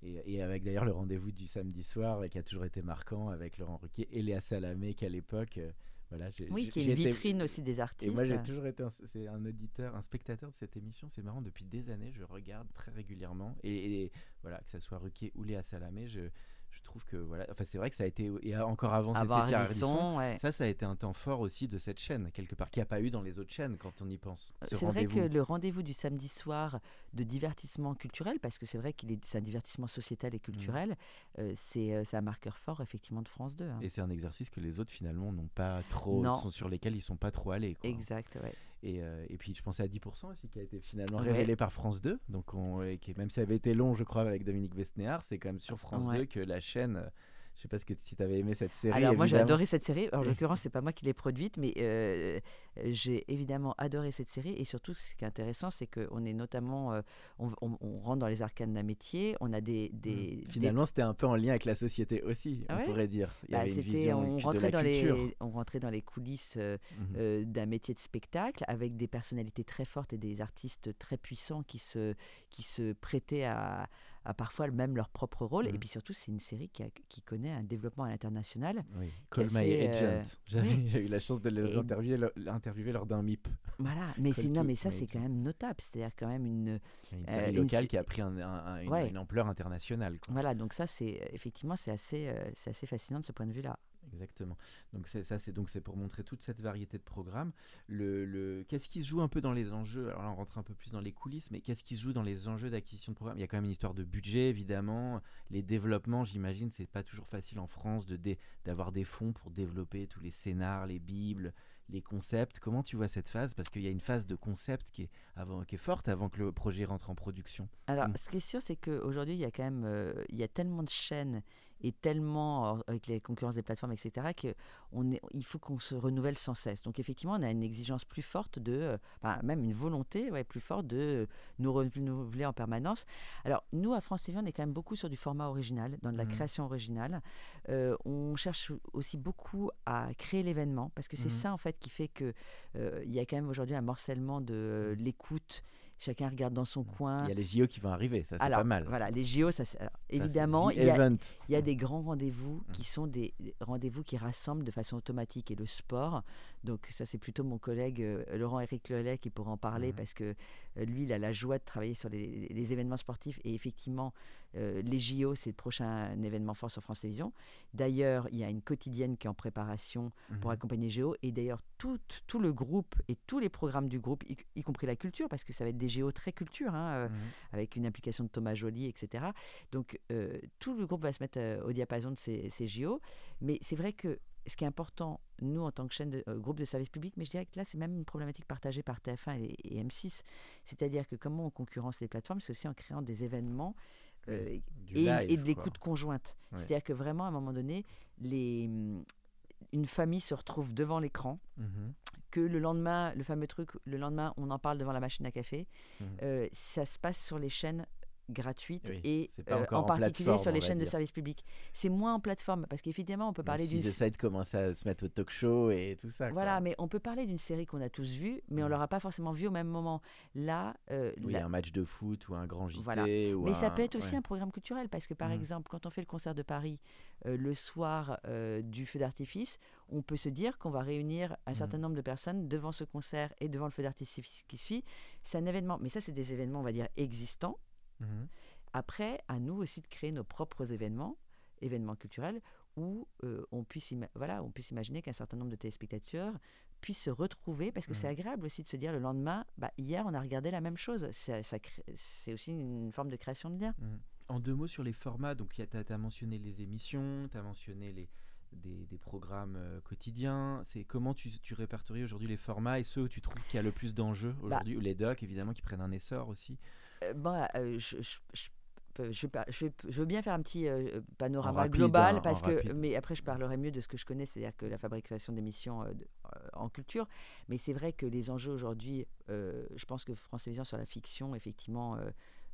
Et, et avec d'ailleurs le rendez-vous du samedi soir euh, qui a toujours été marquant avec Laurent Ruquier et Léa Salamé qui à l'époque euh, voilà, Oui, qui est une été- vitrine aussi des Et artistes. moi, j'ai toujours été un, un auditeur, un spectateur de cette émission. C'est marrant, depuis des années, je regarde très régulièrement. Et, et voilà, que ça soit Ruquier ou Léa Salamé, je trouve que voilà. Enfin, c'est vrai que ça a été. Et encore avant, c'était Ardisson, ouais. Ça, ça a été un temps fort aussi de cette chaîne, quelque part, qui n'y a pas eu dans les autres chaînes quand on y pense. ce C'est vrai que le rendez-vous du samedi soir de divertissement culturel, parce que c'est vrai qu'il est, c'est un divertissement sociétal et culturel, euh, c'est, euh, c'est un marqueur fort effectivement de France 2. hein. Et c'est un exercice que les autres finalement n'ont pas trop, Non. sont sur lesquels ils sont pas trop allés. quoi. Exact, ouais. Et, euh, et puis je pensais à 10% aussi qui a été finalement Ouais. révélé par France 2. Donc on, et qui, même si ça avait été long, je crois, avec Dominique Besnéard, c'est quand même sur France Ouais. 2 que la chaîne. Je sais pas ce que, si tu avais aimé cette série. Alors moi j'ai adoré cette série. En l'occurrence c'est pas moi qui l'ai produite, mais euh, j'ai évidemment adoré cette série. Et surtout ce qui est intéressant, c'est qu'on est notamment, euh, on, on- on rentre dans les arcanes d'un métier. On a des, des Hmm. Finalement, c'était un peu en lien avec la société aussi, Ah on pourrait dire. Il y bah, avait une vision on de rentrait la dans culture. les, on rentrait dans les coulisses euh, euh, d'un métier de spectacle avec des personnalités très fortes et des artistes très puissants qui se, qui se prêtaient à, à parfois même leur propre rôle. Et Mhm. puis surtout, c'est une série qui, a- qui connaît un développement à l'international. Oui. Call My assez, Agent. euh, oui. J'ai eu la chance de les interviewer, lo- interviewer lors d'un MIP. Voilà, mais, non, mais ça, c'est quand Agent. même notable. C'est-à-dire quand même une. Une Euh, série locale qui a pris un- un- un- une, Ouais. une ampleur internationale. quoi. Voilà, donc ça, c'est effectivement, c'est assez, euh, c'est assez fascinant de ce point de vue-là. Exactement. Donc c'est ça, c'est donc c'est pour montrer toute cette variété de programmes. Le, le- qu'est-ce qui se joue un peu dans les enjeux? Alors là, on rentre un peu plus dans les coulisses, mais qu'est-ce qui se joue dans les enjeux d'acquisition de programmes? Il y a quand même une histoire de budget, évidemment. Les développements, j'imagine, c'est pas toujours facile en France de dé- d'avoir des fonds pour développer tous les scénars, les bibles, les concepts. Comment tu vois cette phase? Parce qu'il y a une phase de concept qui est avant, qui est forte avant que le projet rentre en production. Alors, Mm. ce qui est sûr, c'est qu'aujourd'hui, il y a quand même euh, il y a tellement de chaînes et tellement, euh, avec les concurrences des plateformes, etc., qu'il faut qu'on se renouvelle sans cesse. Donc, effectivement, on a une exigence plus forte de, euh, enfin, même une volonté ouais, plus forte de nous renouveler en permanence. Alors, nous, à France TV, on est quand même beaucoup sur du format original, dans de la Mhm. création originale. Euh, on cherche aussi beaucoup à créer l'événement, parce que c'est Mhm. ça, en fait, qui fait que euh, y a quand même aujourd'hui un morcellement de euh, l'écoute. Chacun regarde dans son coin. Il y a les JO qui vont arriver, ça c'est pas mal. Voilà, les JO, ça, évidemment, il y, a, event. il y a des grands rendez-vous Mm. qui sont des rendez-vous qui rassemblent de façon automatique. Et le sport, donc ça, c'est plutôt mon collègue euh, Laurent-Éric Lelay qui pourra en parler parce que euh, lui, il a la joie de travailler sur les, les événements sportifs. Et effectivement, euh, les JO, c'est le prochain événement fort sur France Télévisions. D'ailleurs, il y a une quotidienne qui est en préparation pour Mhm. accompagner Géo. Et d'ailleurs, tout, tout le groupe et tous les programmes du groupe, y, y compris la culture, parce que ça va être des Géo très culture, hein, euh, Mhm. avec une implication de Thomas Joly, etc. Donc, euh, tout le groupe va se mettre au diapason de ces, ces JO. Mais c'est vrai que ce qui est important, nous, en tant que chaîne de euh, groupe de service public, mais je dirais que là, c'est même une problématique partagée par TF1 et, et M6. C'est-à-dire que comment on concurrence les plateformes, c'est aussi en créant des événements euh, et, live, et de l'écoute conjointe. Ouais. C'est-à-dire que vraiment, à un moment donné, les, une famille se retrouve devant l'écran, Mhm. que le lendemain, le fameux truc, le lendemain, on en parle devant la machine à café. Mhm. Euh, ça se passe sur les chaînes gratuites Oui, et euh, en en particulier sur les chaînes de service public. C'est moins en plateforme parce qu'évidemment, on peut parler d'une s'ils essayent de commencer à se mettre au talk show et tout ça. voilà, quoi. mais on peut parler d'une série qu'on a tous vue, mais on Mhm. l'aura pas forcément vue au même moment. Là, euh, Oui, la- un match de foot ou un grand JT. Voilà. ou Mais ça peut être aussi ouais. un programme culturel parce que par Mhm. exemple, quand on fait le concert de Paris euh, le soir euh, du feu d'artifice, on peut se dire qu'on va réunir un Mhm. certain nombre de personnes devant ce concert et devant le feu d'artifice qui suit. C'est un événement, mais ça c'est des événements, on va dire, existants. Mhm. Après, à nous aussi de créer nos propres événements, événements culturels, où euh, on, puisse voilà, on puisse imaginer qu'un certain nombre de téléspectateurs puissent se retrouver, parce que c'est Mhm. agréable aussi de se dire le lendemain, bah, hier on a regardé la même chose. Ça- ça crée- C'est aussi une forme de création de lien. Mhm. En deux mots sur les formats, donc tu as, mentionné les émissions, tu as mentionné les, des, des programmes euh, quotidiens. C'est comment tu, tu répertories aujourd'hui les formats et ceux où tu trouves qu'il y a le plus d'enjeux Bah aujourd'hui, ou les docs évidemment qui prennent un essor aussi? Euh, bon, euh, je, je- je peux- je, par- je- je veux bien faire un petit euh, panorama rapide, global hein, parce que rapide. mais après je parlerai mieux de ce que je connais c'est-à-dire que la fabrication d'émissions euh, euh, en culture mais c'est vrai que les enjeux aujourd'hui je pense que France Télévisions sur la fiction effectivement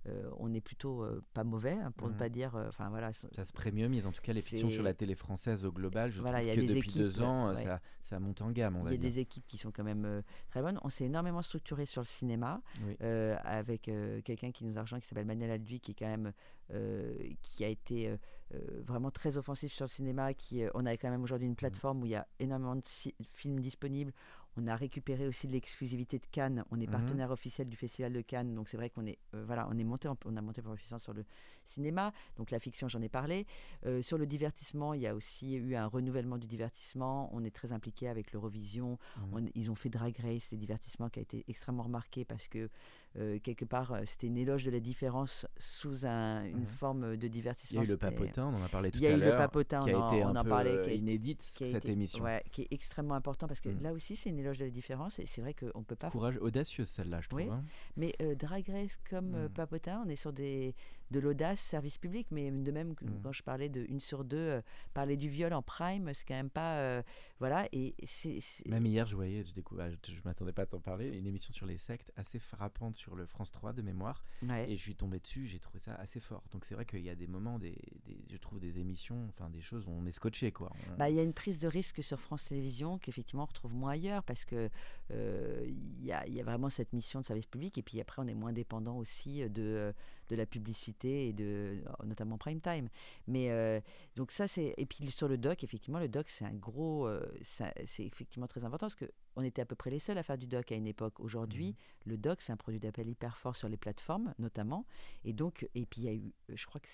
euh, euh, on est plutôt euh, pas mauvais, hein, pour ne Mhm. pas dire. euh, Enfin voilà. Ça se premiumise, en tout cas les fictions sur la télé française au global, je Voilà, trouve que depuis équipes, deux ans, euh, ouais. ça, ça monte en gamme, on Il y a dire. des équipes qui sont quand même euh, très bonnes. On s'est énormément structuré sur le cinéma Oui. euh, avec euh, quelqu'un qui nous a rejoint qui s'appelle Manuel Alduy, qui est quand même euh, qui a été euh, euh, vraiment très offensif sur le cinéma. Qui, euh, on a quand même aujourd'hui une plateforme où il y a énormément de films disponibles. On a récupéré aussi de l'exclusivité de Cannes. On est Mhm. partenaire officiel du Festival de Cannes, donc c'est vrai qu'on est euh, voilà, on est monté, en- on a monté puissance sur le cinéma. Donc la fiction, j'en ai parlé. Euh, sur le divertissement, il y a aussi eu un renouvellement du divertissement. On est très impliqué avec l'Eurovision. Mhm. On- ils ont fait Drag Race, c'est divertissement qui a été extrêmement remarqué parce que euh, quelque part euh, c'était une éloge de la différence sous un- une Mhm. forme de Il y divertissement. a eu le papotin, on en a parlé tout Il y a à eu le l'heure, papotin, qui a on en- été on un en peu parlait, euh, qui inédite, qui a cette été- émission. ouais, qui est extrêmement important parce que Mm. là aussi c'est une éloge de la différence et c'est vrai qu'on peut pas Courage, audacieuse celle-là, je trouve. Oui. hein. mais euh, Drag Race comme Mm. Papotin, on est sur des, de l'audace, service public, mais de même que Mm. quand je parlais de une sur deux, euh, parler du viol en prime, c'est quand même pas. euh, voilà, et c'est. Même hier, je voyais, je, découvre, je, je m'attendais pas à t'en parler, une émission sur les sectes assez frappante sur le France 3 de mémoire. ouais. Et je suis tombé dessus, j'ai trouvé ça assez fort. Donc c'est vrai qu'il y a des moments, des, des- je trouve des émissions, enfin des choses où on est scotché quoi. On- Bah, il y a une prise de risque sur France Télévisions qu'effectivement on retrouve moins ailleurs parce que euh, il y, a, il y a vraiment cette mission de service public et puis après on est moins dépendant aussi de, euh, de la publicité et de notamment prime time. Mais euh, donc ça c'est et puis sur le doc effectivement le doc c'est un gros euh, c'est effectivement très important parce que on était à peu près les seuls à faire du doc à une époque. Aujourd'hui Mhm. le doc c'est un produit d'appel hyper fort sur les plateformes notamment et donc et puis il y a eu je crois que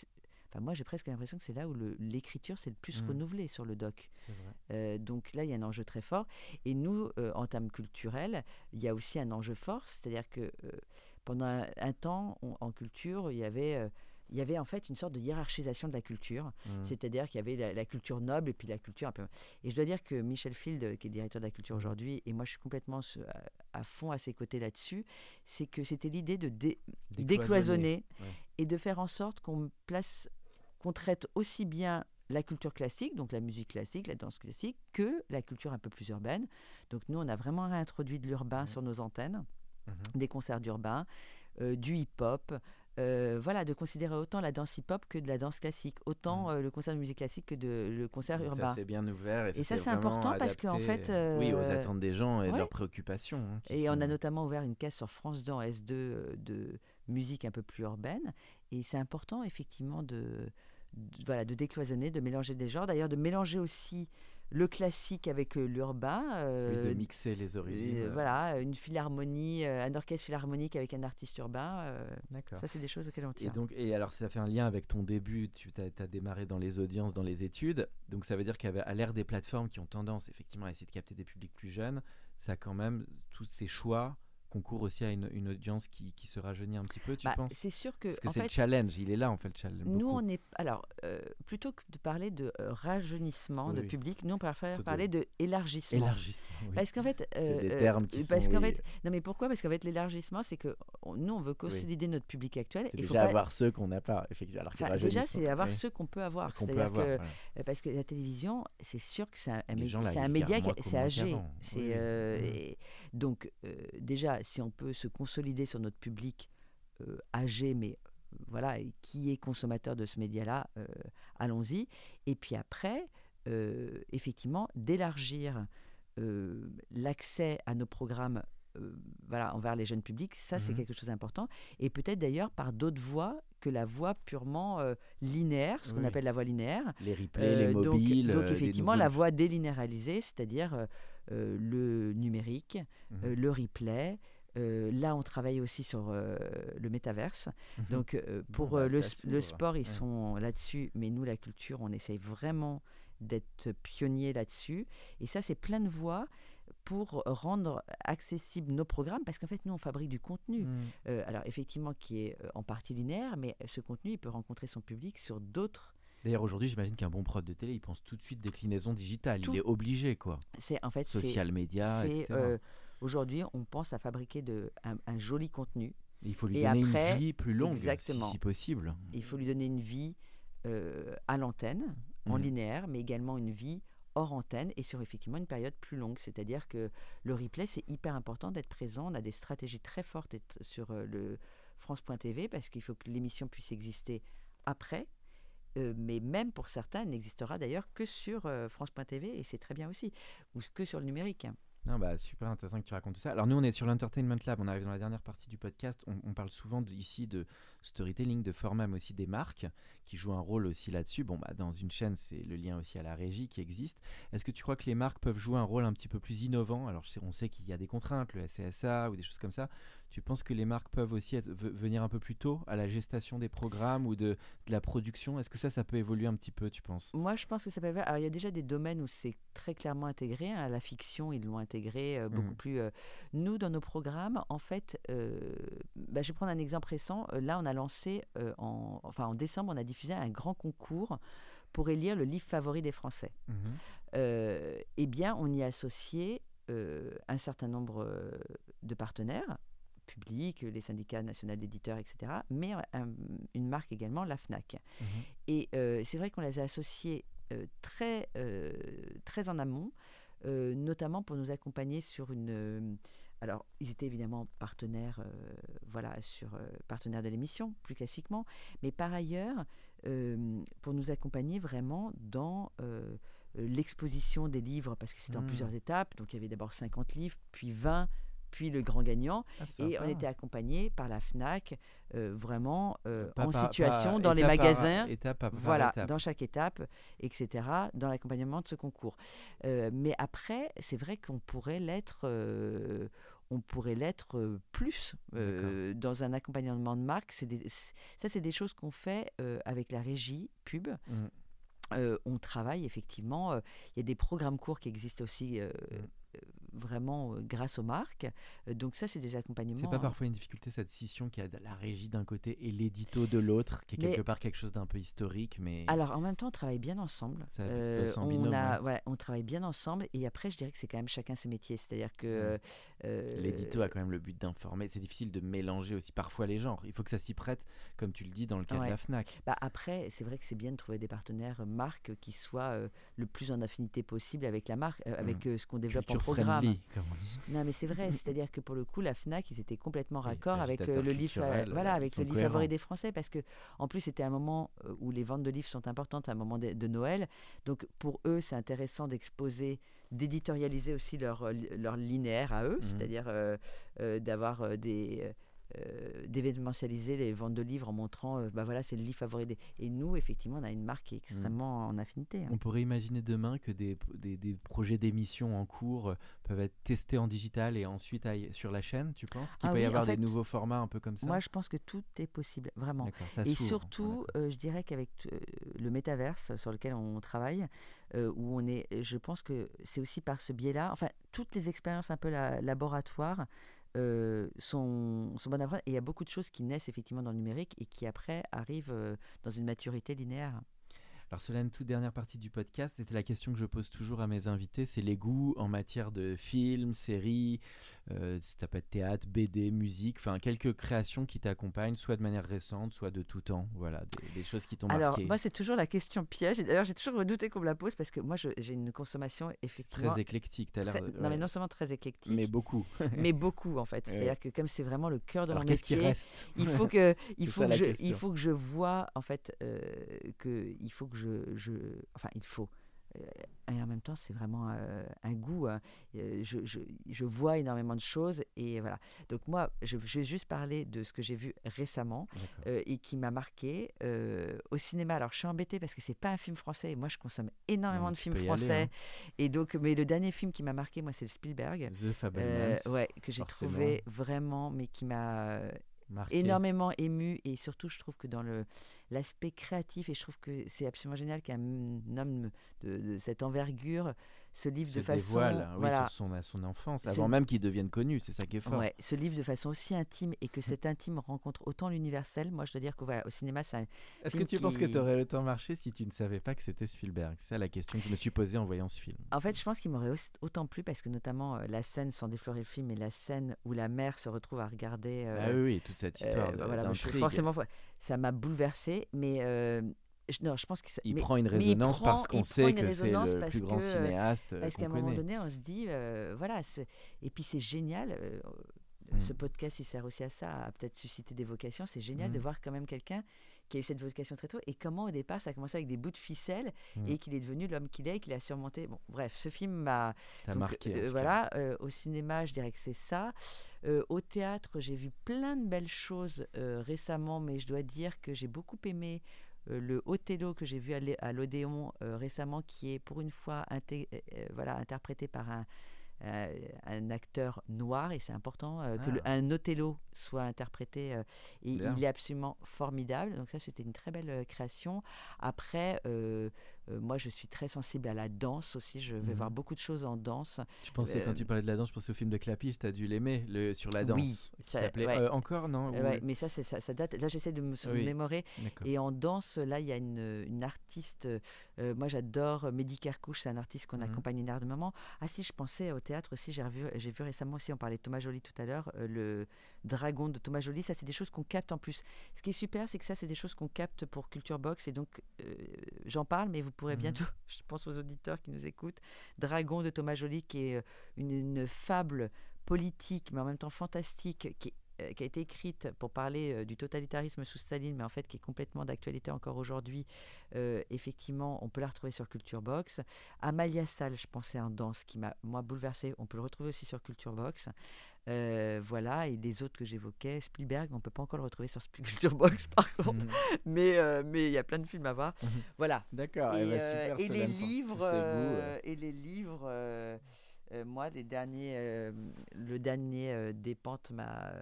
Enfin, moi, j'ai presque l'impression que c'est là où l'écriture s'est le plus Mhm. renouvelée sur le doc. Euh, donc là, il y a un enjeu très fort. Et nous, euh, en termes culturels, il y a aussi un enjeu fort, c'est-à-dire que euh, pendant un, un temps, on- en culture, il y avait... il y avait en fait une sorte de hiérarchisation de la culture, Mm. c'est-à-dire qu'il y avait la, la culture noble et puis la culture un peu. Et je dois dire que Michel Field, qui est directeur de la culture aujourd'hui, et moi je suis complètement à, à fond à ses côtés là-dessus, c'est que c'était l'idée de dé- décloisonner Ouais. et de faire en sorte qu'on place, qu'on traite aussi bien la culture classique, donc la musique classique, la danse classique, que la culture un peu plus urbaine. Donc nous, on a vraiment réintroduit de l'urbain Mhm. sur nos antennes, Mhm. des concerts d'urbain, euh, du hip-hop. euh, voilà, de considérer autant la danse hip-hop que de la danse classique, autant Mhm. euh, le concert de musique classique que de, le concert urbain. Ça c'est bien ouvert et, Et ça, c'est important parce qu'en adapté, fait, oui aux attentes des gens et de ouais. leurs préoccupations. hein, Et on a notamment ouvert une case sur France 2 en S2 euh, de musique un peu plus urbaine. Et c'est important, effectivement, de- voilà, de décloisonner, de mélanger des genres. D'ailleurs, de mélanger aussi le classique avec euh, l'urbain. oui, euh, de mixer les origines. euh, voilà, une philharmonie, euh, un orchestre philharmonique avec un artiste urbain. D'accord. ça, c'est des choses auxquelles on Et tient. donc, et alors ça fait un lien avec ton début, tu as, démarré dans les audiences, dans les études, donc ça veut dire qu'à l'ère des plateformes qui ont tendance effectivement à essayer de capter des publics plus jeunes, ça a quand même tous ces choix concourent aussi à une, une audience qui, qui se rajeunit un petit peu, tu Bah, penses? c'est sûr que, Parce que c'est le challenge, il est là en fait le challenge. Nous, beaucoup. on est. Alors, euh, plutôt que de parler de euh, rajeunissement Oui, de oui. public, nous, on préfère parler de élargissement. Élargissement. oui. Parce qu'en fait, C'est des euh, termes qui euh, parce sont, fait, non mais pourquoi? Parce qu'en fait, l'élargissement, c'est que on- nous, on veut consolider notre public actuel. C'est Il faut déjà pas- avoir ceux qu'on n'a pas, effectivement. Alors Enfin, déjà, c'est avoir ceux qu'on peut avoir. C'est-à-dire que voilà. euh, parce que la télévision, c'est sûr que c'est un, un média, qui- moins âgé. Donc euh, déjà, si on peut se consolider sur notre public euh, âgé, mais euh, voilà, qui est consommateur de ce média-là, allons-y. Et puis après, effectivement, d'élargir l'accès à nos programmes. euh, voilà, envers les jeunes publics, ça c'est Mhm. quelque chose d'important. Et peut-être d'ailleurs par d'autres voies que la voie purement euh, linéaire, ce qu'on appelle la voie linéaire. Les replays, les Euh, donc- mobiles. donc, effectivement, la voie délinéarisée, c'est-à-dire le numérique, Mhm. euh, le replay. Euh, là, on travaille aussi sur euh, le métaverse. Mhm. Donc, euh, Bon, pour bah, euh, le, sport, ils Ouais. sont là-dessus, mais nous, la culture, on essaye vraiment d'être pionniers là-dessus. Et ça, c'est plein de voies pour rendre accessibles nos programmes, parce qu'en fait, nous, on fabrique du contenu. Mhm. Euh, alors, effectivement, qui est euh, en partie linéaire, mais ce contenu, il peut rencontrer son public sur d'autres D'ailleurs, aujourd'hui, j'imagine qu'un bon prod de télé, il pense tout de suite déclinaison digitale. Tout. Il est obligé, quoi. C'est en fait Social media, etc. euh, aujourd'hui on pense à fabriquer de, un, un joli contenu. il faut lui et donner après- une vie plus longue, si- exactement. si, possible. Il faut lui donner une vie euh, à l'antenne, en Mhm. linéaire, mais également une vie hors antenne et sur effectivement une période plus longue. C'est-à-dire que le replay, c'est hyper important d'être présent. On a des stratégies très fortes sur euh, le France.tv parce qu'il faut que l'émission puisse exister après. Euh, mais même pour certains, elle n'existera d'ailleurs que sur euh, France.tv et c'est très bien aussi, ou que sur le numérique. Non, bah, super intéressant que tu racontes tout ça. Alors nous, on est sur l'Entertainment Lab, on arrive dans la dernière partie du podcast. On, parle souvent ici de storytelling, de format, mais aussi des marques qui jouent un rôle aussi là-dessus. Bon, bah, dans une chaîne, c'est le lien aussi à la régie qui existe. Est-ce que tu crois que les marques peuvent jouer un rôle un petit peu plus innovant? Alors je sais- on sait qu'il y a des contraintes, le SCSA ou des choses comme ça. Tu penses que les marques peuvent aussi être- venir un peu plus tôt à la gestation des programmes ou de, de la production? Est-ce que ça, ça peut évoluer un petit peu, tu penses? Moi, je pense que ça peut Alors, il y a déjà des domaines où c'est très clairement intégré. hein. La fiction, ils l'ont intégré euh, beaucoup Mhm. plus. euh, Nous, dans nos programmes, en fait, euh, bah, je vais prendre un exemple récent. Là, on a lancé, euh, en... enfin, en décembre, on a diffusé un grand concours pour élire le livre favori des Français. Euh, eh bien, on y a associé euh, un certain nombre de partenaires publics, les syndicats nationaux d'éditeurs, etc., mais une marque également, la FNAC. Mhm. Et c'est vrai qu'on les a associés très, très en amont, notamment pour nous accompagner sur une. Alors, ils étaient évidemment partenaires, euh, voilà, sur euh, partenaires de l'émission, plus classiquement, mais par ailleurs, euh, pour nous accompagner vraiment dans l'exposition des livres, parce que c'était en Mm. plusieurs étapes. Donc, il y avait d'abord 50 livres, puis 20, puis le grand gagnant. Ah, Et on était accompagné par la FNAC, euh, vraiment euh, Pas en situation pas dans les magasins. étape Voilà, étape. dans chaque étape, etc., dans l'accompagnement de ce concours. Euh, mais après, c'est vrai qu'on pourrait l'être, on pourrait l'être plus dans un accompagnement de marque. Des- ça, c'est des choses qu'on fait avec la régie pub. Mm. Euh, on travaille effectivement. euh, Il y a des programmes courts qui existent aussi. euh, Mm. euh, vraiment grâce aux marques. Donc ça, c'est des accompagnements. C'est pas hein. parfois une difficulté cette scission qui a la régie d'un côté et l'édito de l'autre, qui est Mais- quelque part quelque chose d'un peu historique, mais Alors en même temps, on travaille bien ensemble. Ça on, binôme, a, ouais. voilà, on travaille bien ensemble. Et après, je dirais que c'est quand même chacun ses métiers. C'est-à-dire que euh, l'édito a quand même le but d'informer. C'est difficile de mélanger aussi parfois les genres. Il faut que ça s'y prête, comme tu le dis dans le cas Ouais. de la Fnac. bah, après, c'est vrai que c'est bien de trouver des partenaires euh, marques qui soient euh, le plus en affinité possible avec la marque, euh, avec euh, ce qu'on développe en Culture programme. friendly, comme on dit. Non, mais c'est vrai. C'est-à-dire que pour le coup, la Fnac, ils étaient complètement raccord avec euh, le livre, euh, culturel, voilà, avec ils le sont livre favori des Français, parce que en plus, c'était un moment euh, où les ventes de livres sont importantes, un moment de, de Noël. Donc pour eux, c'est intéressant d'exposer, d'éditorialiser aussi leur li- leur linéaire à eux, Mhm. c'est-à-dire euh, d'avoir des euh, d'événementialiser les ventes de livres en montrant, euh, bah voilà, c'est le livre favori des. Et nous, effectivement, on a une marque qui est extrêmement en affinité. hein. On pourrait imaginer demain que des, des, des projets d'émissions en cours euh, peuvent être testés en digital et ensuite sur la chaîne, tu penses? Qu'il Ah peut y en avoir fait, des nouveaux formats un peu comme ça? Moi, je pense que tout est possible, vraiment. Ça Et surtout, euh, je dirais qu'avec le métaverse sur lequel on travaille, où on est, je pense que c'est aussi par ce biais-là, enfin, toutes les expériences un peu la- laboratoires euh, sont, sont bonnes. Et il y a beaucoup de choses qui naissent effectivement dans le numérique et qui après arrivent euh, dans une maturité linéaire. Alors, une toute dernière partie du podcast, c'était la question que je pose toujours à mes invités, c'est les goûts en matière de films, séries, euh, ça peut être théâtre, BD, musique, enfin quelques créations qui t'accompagnent, soit de manière récente, soit de tout temps, voilà, des, des choses qui t'ont Alors, marqué. moi, c'est toujours la question piège. D'ailleurs, j'ai toujours redouté qu'on me la pose parce que moi, j'ai une consommation effectivement. Très éclectique, t'as l'air. Non, mais non seulement très éclectique, Mais beaucoup. mais beaucoup en fait. Ouais. C'est-à-dire que comme c'est vraiment le cœur de Alors leur qu'est-ce qui métier, reste? il faut que il faut ça que je il faut que je vois en fait euh, que il faut que je, je enfin il faut euh, et en même temps c'est vraiment euh, un goût hein. Euh, je, je, je vois énormément de choses et voilà. Donc moi je, je vais juste parler de ce que j'ai vu récemment euh, et qui m'a marqué euh, au cinéma. Alors je suis embêtée parce que c'est pas un film français et moi je consomme énormément de films aller, français hein. et donc mais le dernier film qui m'a marqué moi c'est le Spielberg. The Fablemans, euh, ouais, que j'ai trouvé vraiment, mais qui m'a énormément ému. Et surtout, je trouve que dans l'aspect créatif, et je trouve que c'est absolument génial qu'un homme de cette envergure se livre se de façon. dévoile oui, voilà, sur son, son enfance, avant même qu'il devienne connu, c'est ça qui est fort. Ouais, se livre de façon aussi intime et que cet intime rencontre autant l'universel. Moi, je dois dire que voilà, au cinéma, ça. Est-ce que tu penses que tu aurais autant marché si tu ne savais pas que c'était Spielberg? C'est ça la question que je me suis posée en voyant ce film. En fait, je pense qu'il m'aurait autant plu parce que notamment euh, la scène, sans déflorer le film, et la scène où la mère se retrouve à regarder. euh, ah oui, oui, toute cette histoire Euh, voilà, moi, je suis forcément, ça m'a bouleversé, mais euh, non, je pense que ça- Il mais- prend une résonance prend- parce qu'on sait que c'est le plus grand que, euh, cinéaste euh, Parce qu'à un moment donné, on se dit, euh, voilà, et puis c'est génial. euh, Mm. Ce podcast, il sert aussi à ça, à peut-être susciter des vocations. C'est génial de Mm. voir quand même quelqu'un qui a eu cette vocation très tôt et comment au départ ça a commencé avec des bouts de ficelle Mm. et qu'il est devenu l'homme qu'il est et qu'il a surmonté. Bon, bref, ce film m'a marqué. euh, voilà, euh, au cinéma, je dirais que c'est ça. Euh, au théâtre, j'ai vu plein de belles choses récemment, mais je dois dire que j'ai beaucoup aimé le Othello que j'ai vu à l'Odéon euh, récemment, qui est pour une fois euh, euh, voilà, interprété par un, euh, un acteur noir, et c'est important euh, que le- Ah. un Othello soit interprété, euh, et Bien. il est absolument formidable. Donc ça, c'était une très belle euh, création. Après, euh, moi, je suis très sensible à la danse aussi. Je vais Mhm. voir beaucoup de choses en danse. Je pensais, quand Euh, tu parlais de la danse, je pensais au film de Clapiche, t'as dû l'aimer, le, sur la danse. Oui, qui ça- s'appelait ouais. euh, Encore, non Ou- ouais, mais ça, c'est- ça, ça date. Là, j'essaie de me Oui. mémorer. Et en danse, là, il y a une, une artiste. moi, j'adore Mehdi Kerkouche, c'est un artiste qu'on Mhm. accompagne énormément. Ah, si, je pensais au théâtre aussi. J'ai revu- j'ai vu récemment aussi, on parlait de Thomas Joly tout à l'heure, le Dragon de Thomas Joly. Ça, c'est des choses qu'on capte en plus. Ce qui est super, c'est que ça, c'est des choses qu'on capte pour Culture Box. Et donc, euh, j'en parle, mais vous pourrez Mhm. bientôt, je pense aux auditeurs qui nous écoutent, Dragon de Thomas Joly, qui est euh, une, une fable politique, mais en même temps fantastique, qui est euh, qui a été écrite pour parler du totalitarisme sous Staline, mais en fait qui est complètement d'actualité encore aujourd'hui. Euh, effectivement, on peut la retrouver sur Culture Box. Amalia Sall, je pensais en danse, qui m'a moi bouleversée. On peut le retrouver aussi sur Culture Box. Euh, voilà, et des autres que j'évoquais, Spielberg, on peut pas encore le retrouver sur Culture Box par contre, Mhm. mais euh, mais il y a plein de films à voir. Mhm. Voilà. D'accord. Et, eh ben, euh, super, et les livres, et les livres, moi, les derniers, le dernier des pentes m'a,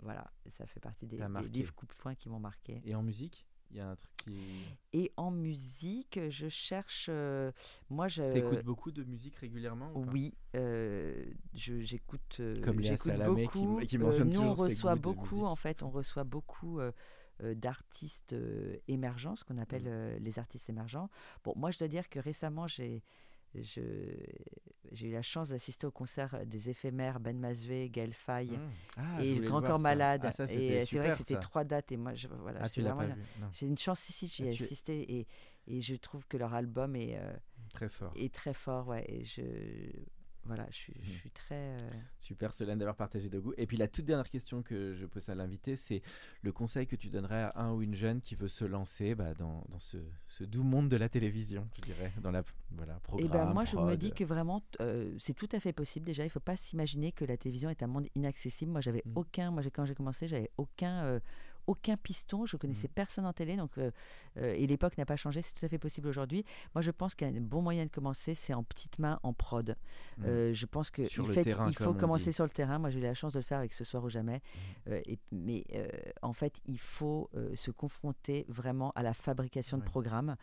voilà, ça fait partie des, des livres coup-de-poing qui m'ont marqué. Et en musique? Il y a un truc qui. Et en musique, je cherche, euh, moi, je, T'écoutes beaucoup de musique régulièrement ou oui, euh, je- j'écoute, euh, Comme Léa j'écoute Salamé qui beaucoup. qui Euh, mentionne nous, on reçoit beaucoup, en fait, on reçoit beaucoup euh, euh, d'artistes euh, émergents, ce qu'on appelle Mm. euh, les artistes émergents. Bon, moi, je dois dire que récemment, j'ai j'ai eu la chance d'assister au concert des éphémères Ben Mazoué, Gaël Faye Mmh. Ah, et Grand Corps. Malade. Ah, ça, et c'était c'est vrai que c'était trois dates et moi, je, voilà, Ah, J'ai une chance ici, j'y ai tu assisté et, et je trouve que leur album est, euh, Très fort. est très fort. Ouais, et je, voilà, je, suis- je suis très. euh, Super, Solène, d'avoir partagé de goût. Et puis la toute dernière question que je pose à l'invité, c'est le conseil que tu donnerais à un ou une jeune qui veut se lancer bah, dans, dans ce, ce doux monde de la télévision, je dirais, dans la voilà, Eh programme. ben moi, je me dis que vraiment, euh, c'est tout à fait possible. Déjà, il ne faut pas s'imaginer que la télévision est un monde inaccessible. Moi, j'avais Mm. aucun, moi, quand j'ai commencé, j'avais aucun, euh, aucun piston. Je connaissais Mm. personne en télé, donc euh, euh, et l'époque n'a pas changé. C'est tout à fait possible aujourd'hui. Moi, je pense qu'un bon moyen de commencer, c'est en petites mains, en prod. Mm. Euh, je pense que Sur il le fait- terrain, il faut commencer dit. sur le terrain. Moi, j'ai eu la chance de le faire avec ce soir ou jamais. Euh, et- mais en fait, il faut se confronter vraiment à la fabrication de programmes.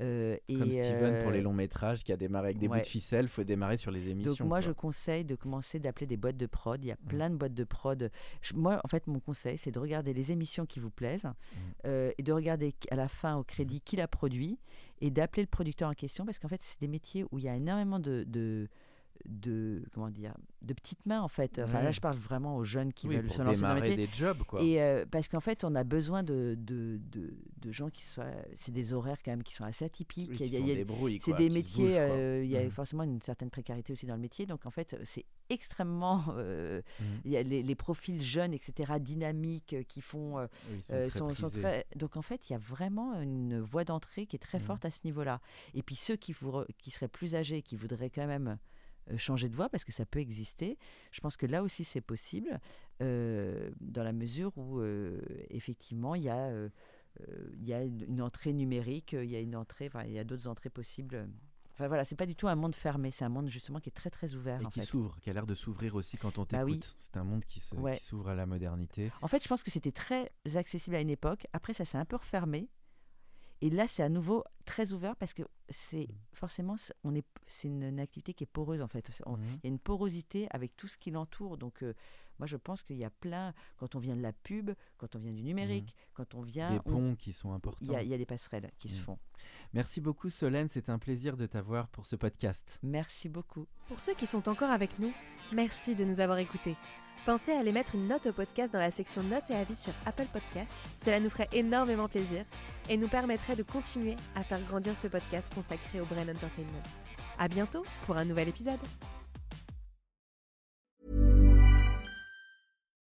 Euh, Comme et, Steven pour les longs métrages qui a démarré avec des bouts ouais. de ficelle, faut démarrer sur les émissions. Donc moi, quoi. je conseille de commencer d'appeler des boîtes de prod. Il y a plein de boîtes de prod. Je- moi, en fait, mon conseil, c'est de regarder les émissions qui vous plaisent euh, et de regarder à la fin au crédit qui l'a produit et d'appeler le producteur en question parce qu'en fait, c'est des métiers où il y a énormément de, de de comment dire de petites mains en fait enfin Ouais. là je parle vraiment aux jeunes qui oui, veulent pour se lancer dans le métier des jobs, quoi. et euh, parce qu'en fait, on a besoin de, de, de, de gens qui soient. C'est des horaires quand même qui sont assez atypiques. Oui, Il c'est des qui métiers, bougent, euh, il y a Mhm. forcément une certaine précarité aussi dans le métier. Donc en fait, c'est extrêmement. euh, Mhm. il y a les, les profils jeunes, etc., dynamiques, euh, qui font. Oui, sont très sont- sont prisés. très- Donc en fait, il y a vraiment une voie d'entrée qui est très forte à ce niveau-là. Et puis ceux qui, vous qui seraient plus âgés, qui voudraient quand même changer de voie, parce que ça peut exister, je pense que là aussi c'est possible, euh, dans la mesure où euh, effectivement il y a... euh, euh, il y a une entrée numérique, euh, il y a une entrée, enfin, il y a d'autres entrées possibles. Enfin voilà, c'est pas du tout un monde fermé, c'est un monde justement qui est très très ouvert. Et en qui s'ouvre, qui a l'air de s'ouvrir aussi quand on Bah t'écoute. oui. C'est un monde qui Ouais. s'ouvre à la modernité. En fait, je pense que c'était très accessible à une époque. Après, ça s'est un peu refermé. Et là, c'est à nouveau très ouvert parce que c'est Mm. forcément, c'est- on est, c'est une, une activité qui est poreuse en fait. On- Il y a une porosité avec tout ce qui l'entoure. Donc, euh, moi, je pense qu'il y a plein, quand on vient de la pub, quand on vient du numérique, quand on vient. Des on- ponts qui sont importants. il y, a, il y a des passerelles qui se font. Merci beaucoup Solène, c'est un plaisir de t'avoir pour ce podcast. Merci beaucoup. Pour ceux qui sont encore avec nous, merci de nous avoir écoutés. Pensez à aller mettre une note au podcast dans la section notes et avis sur Apple Podcast. Cela nous ferait énormément plaisir et nous permettrait de continuer à faire grandir ce podcast consacré au Brain Entertainment. À bientôt pour un nouvel épisode.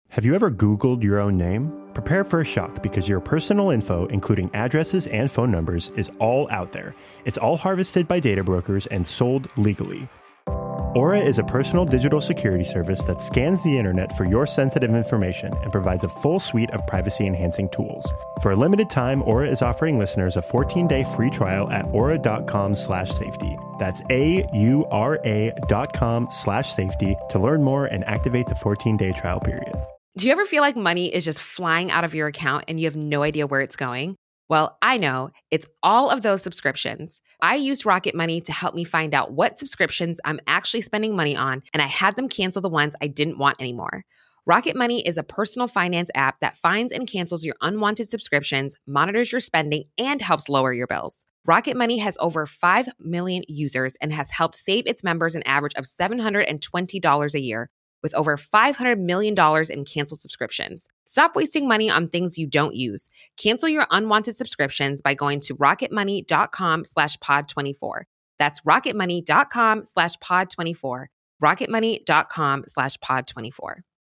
Have you ever Googled your own name? Prepare for a shock because your personal info, including addresses and phone numbers, is all out there. It's all harvested by data brokers and sold legally. Aura is a personal digital security service that scans the internet for your sensitive information and provides a full suite of privacy enhancing tools. For a limited time, Aura is offering listeners a 14-day free trial at aura.com slash safety. That's A-U-R-A dot com slash safety to learn more and activate the 14-day trial period. Do you ever feel like money is just flying out of your account and you have no idea where it's going? Well, I know it's all of those subscriptions. I used Rocket Money to help me find out what subscriptions I'm actually spending money on, and I had them cancel the ones I didn't want anymore. Rocket Money is a personal finance app that finds and cancels your unwanted subscriptions, monitors your spending, and helps lower your bills. Rocket Money has over 5 million users and has helped save its members an average of $720 a year with over $500 million in canceled subscriptions. Stop wasting money on things you don't use. Cancel your unwanted subscriptions by going to rocketmoney.com slash pod24. That's rocketmoney.com slash pod24. rocketmoney.com slash pod24.